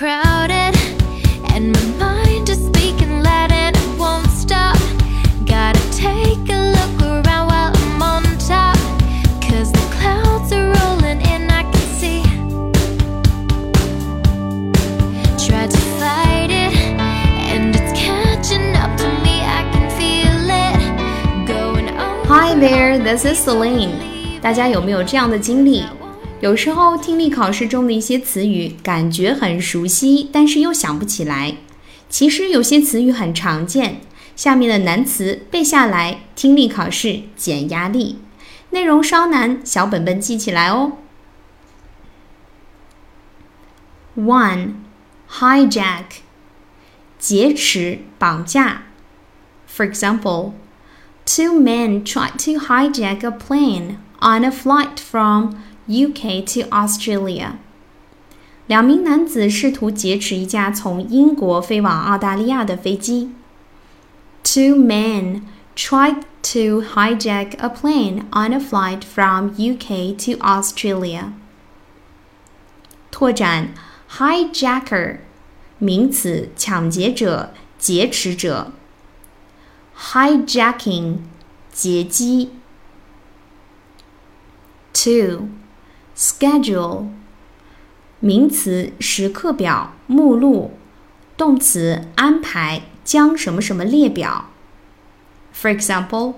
crowded, and my mind is speaking loud and it won't stop. Gotta take a look around while I'm on top. Cause the clouds are rolling in, I can see. Try to fight it, and it's catching up to me. I can feel it going on. Hi there, this is Celine。大家有没有这样的经历？ 有时候听力考试中的一些词语感觉很熟悉，但是又想不起来。其实有些词语很常见，下面的难词背下来，听力考试减压力。内容稍难，小本本记起来哦。One, hijack，劫持、绑架。For example, two men tried to hijack a plane on a flight from UK to Australia。两名男子试图劫持一架从英国飞往澳大利亚的飞机。Two men tried to hijack a plane on a flight from UK to Australia。拓展 hijacker 名词，抢劫者、劫持者。hijacking 劫机。Two schedule 名词时刻表、目录；动词安排将什么什么列表。For example,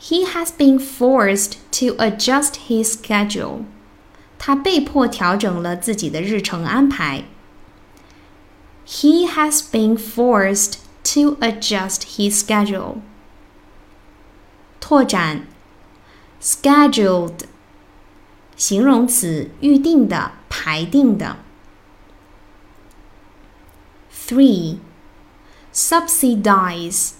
he has been forced to adjust his schedule. 他被迫调整了自己的日程安排。He has been forced to adjust his schedule. 拓展，scheduled 形容词，预定的、排定的。Three, subsidize，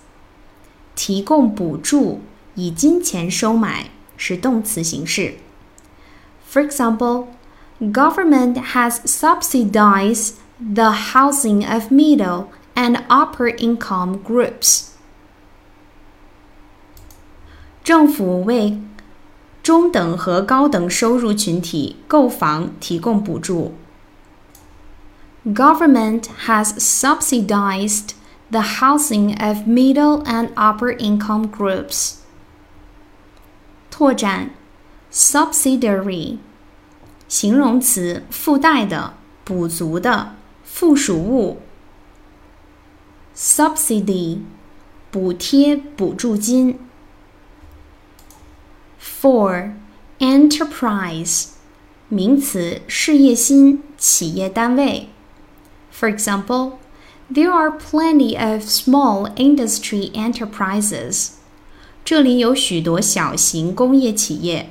提供补助，以金钱收买，是动词形式。For example, government has subsidized the housing of middle and upper income groups. 政府为中等和高等收入群体购房提供补助。Government has subsidized the housing of middle and upper income groups. 拓展 subsidiary 形容词，附带的、补足的、附属物。subsidy 补贴、补助金。 Four, enterprise，名词，事业心、企业单位。For example, there are plenty of small industry enterprises. 这里有许多小型工业企业。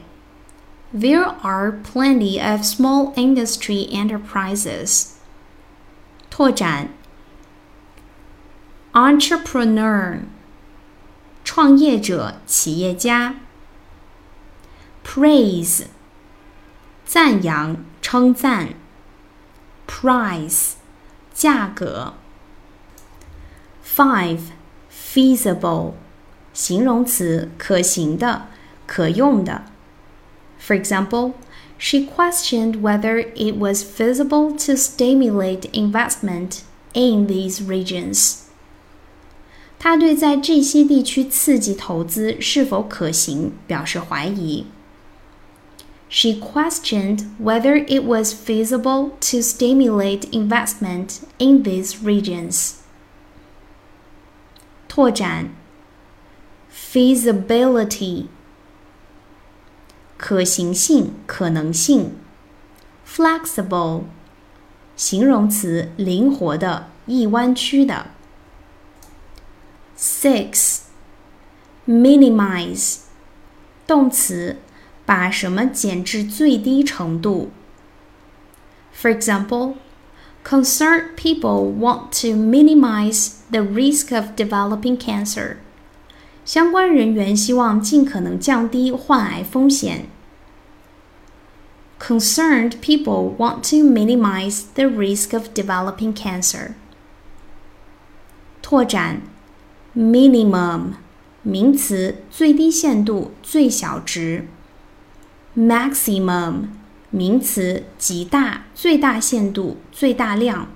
There are plenty of small industry enterprises. 拓展，entrepreneur，创业者、企业家。 praise 赞扬、称赞；price 价格。Five feasible 形容词，可行的、可用的。For example, she questioned whether it was feasible to stimulate investment in these regions. 她对在这些地区刺激投资是否可行表示怀疑。 she questioned whether it was feasible to stimulate investment in these regions. 拓展 feasibility 可行性、可能性；flexible 形容词，灵活的、易弯曲的。Six minimize 动词。 把什么减至最低程度。For example, concerned people want to minimize the risk of developing cancer. 相关人员希望尽可能降低患癌风险。Concerned people want to minimize the risk of developing cancer. 拓展，minimum 名词，最低限度、最小值。 maximum 名词，极大、最大限度、最大量。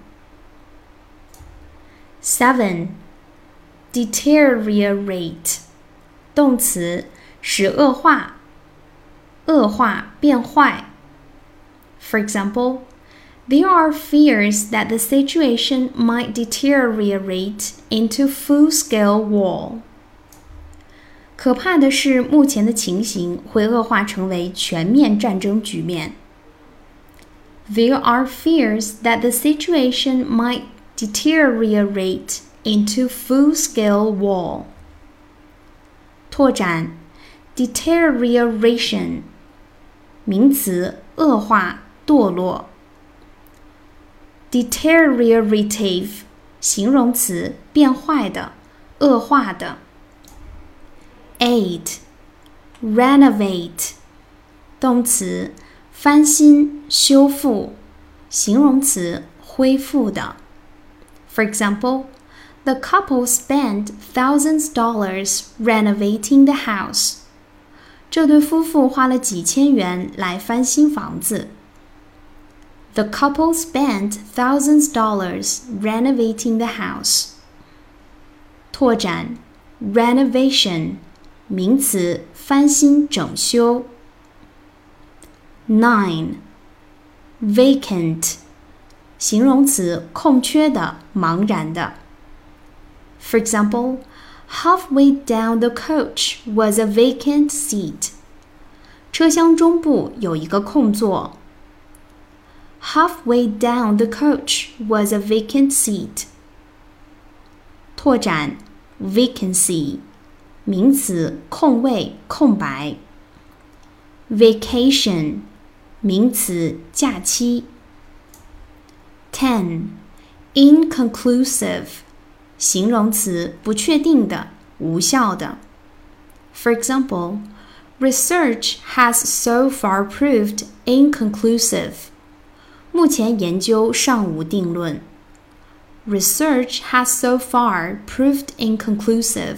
Seven, deteriorate，动词，使恶化，恶化变坏。For example, there are fears that the situation might deteriorate into full-scale war. 可怕的是，目前的情形会恶化成为全面战争局面。There are fears that the situation might deteriorate into full-scale war. 拓展，deterioration，名词，恶化、堕落。deteriorative，形容词，变坏的、恶化的。 eight, renovate，动词，翻新、修复，形容词，恢复的。For example, the couple spent thousands dollars renovating the house. 这对夫妇花了几千元来翻新房子。The couple spent thousands dollars renovating the house. 拓展，renovation， 名词，翻新整修。Nine, vacant，形容词，空缺的、茫然的。For example, halfway down the coach was a vacant seat. 车厢中部有一个空座。Halfway down the coach was a vacant seat. 拓展，vacancy， 名词，空位、空白。Vacation，名词，假期。Ten, inconclusive，形容词，不确定的、无效的。For example, research has so far proved inconclusive. 目前研究尚无定论。Research has so far proved inconclusive.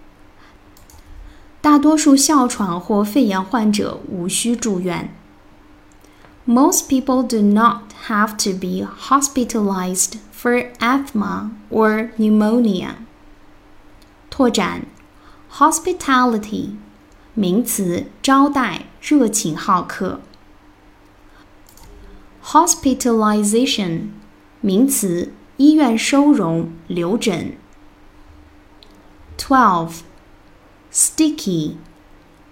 大多数哮喘或肺炎患者无需住院。Most people do not have to be hospitalized for asthma or pneumonia. 拓展，hospitality，名词，招待、热情好客。hospitalization 名词，医院收容、留诊。Twelve sticky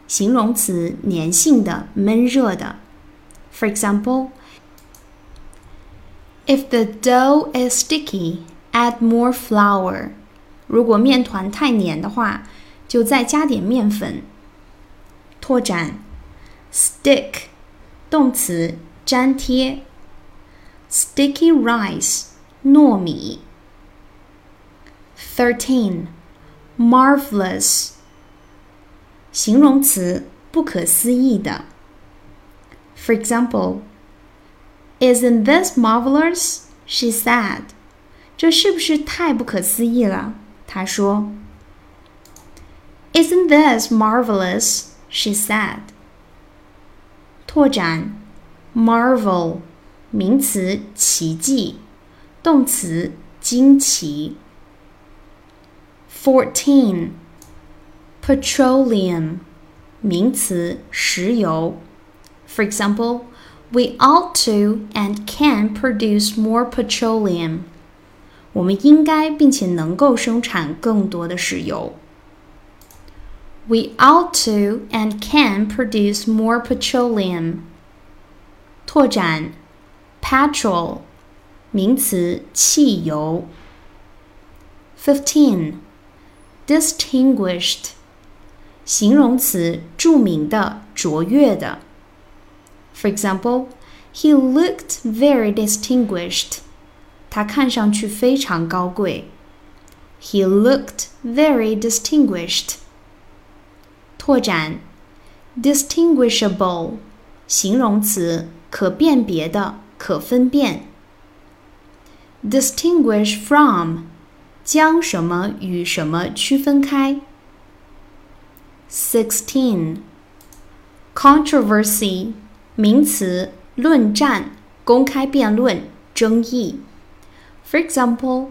形容词，粘性的、闷热的。For example, if the dough is sticky, add more flour. 如果面团太黏的话，就再加点面粉。拓展，stick 动词。粘贴，sticky rice，糯米。Thirteen, marvelous， 形容词，不可思议的。For example, isn't this marvelous? She said. 这是不是太不可思议了？她说。Isn't this marvelous? She said. 拓展。Marvel，名词，奇迹；动词，惊奇。 Fourteen，petroleum，名词，石油。For example, we ought to and can produce more petroleum. 我们应该并且能够生产更多的石油。We ought to and can produce more petroleum. 拓展，petrol，名词，汽油。Fifteen，distinguished， 形容词，着名的，卓越的。For example, he looked very distinguished. 他看上去非常高贵。 He looked very distinguished. 拓展，distinguishable，形容词，可辨别的，可分辨。distinguish from，将什么与什么区分开。 Sixteen. Controversy 名词，论战、公开辩论、争议。For example,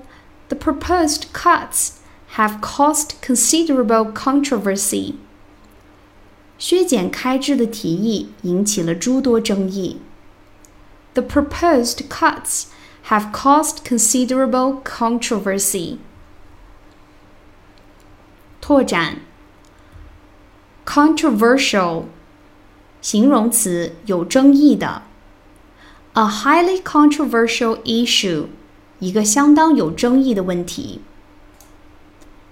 the proposed cuts have caused considerable controversy. 削减开支的提议引起了诸多争议。The proposed cuts have caused considerable controversy. 拓展 controversial 形容词，有争议的。A highly controversial issue，一个相当有争议的问题。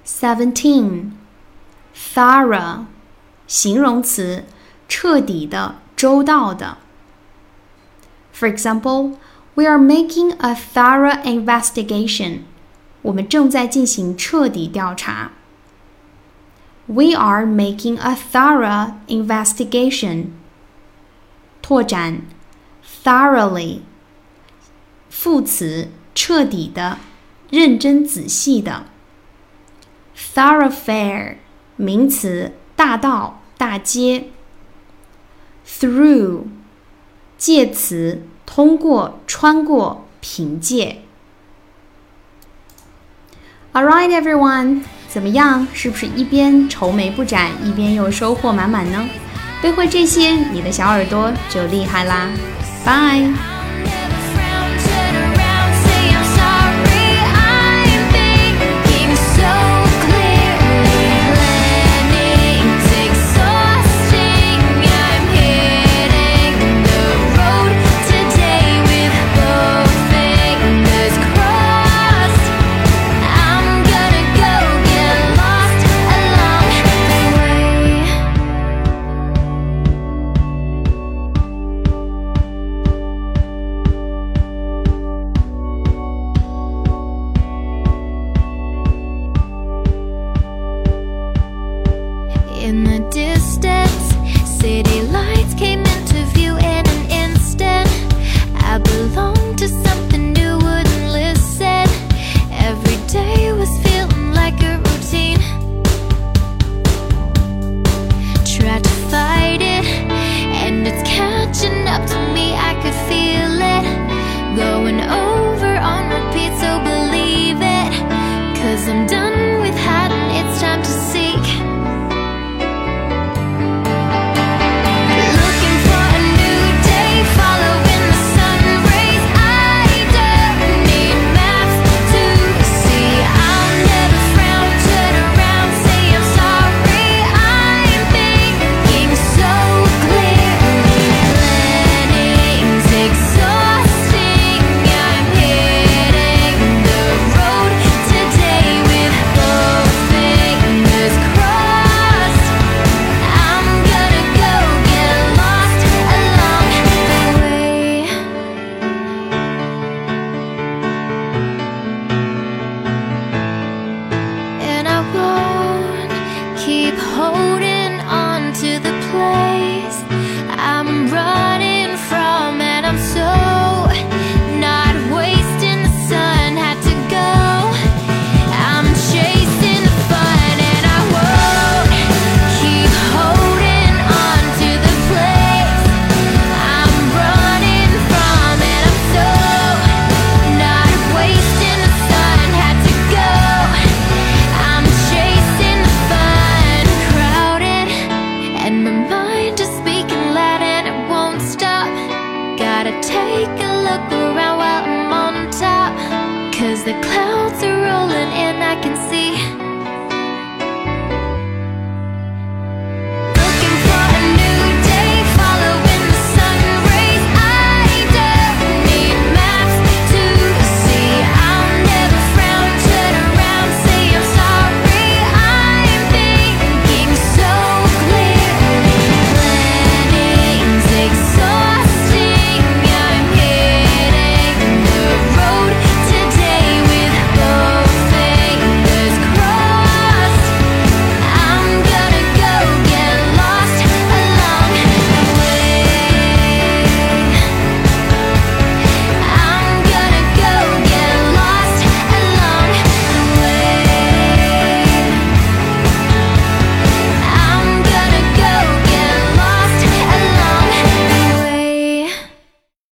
Seventeen，thorough，形容词，彻底的、周到的。For example, we are making a thorough investigation. 我们正在进行彻底调查。 We are making a thorough investigation. 拓展，thoroughly，副词，彻底的，认真仔细的。thoroughfare，名词，大道、大街。through，介词，通过、穿过、凭借。All right, everyone， 怎么样？是不是一边愁眉不展，一边又收获满满呢？背会这些，你的小耳朵就厉害啦！拜。in the distance, city lights. Cause the clouds are rolling and I can see.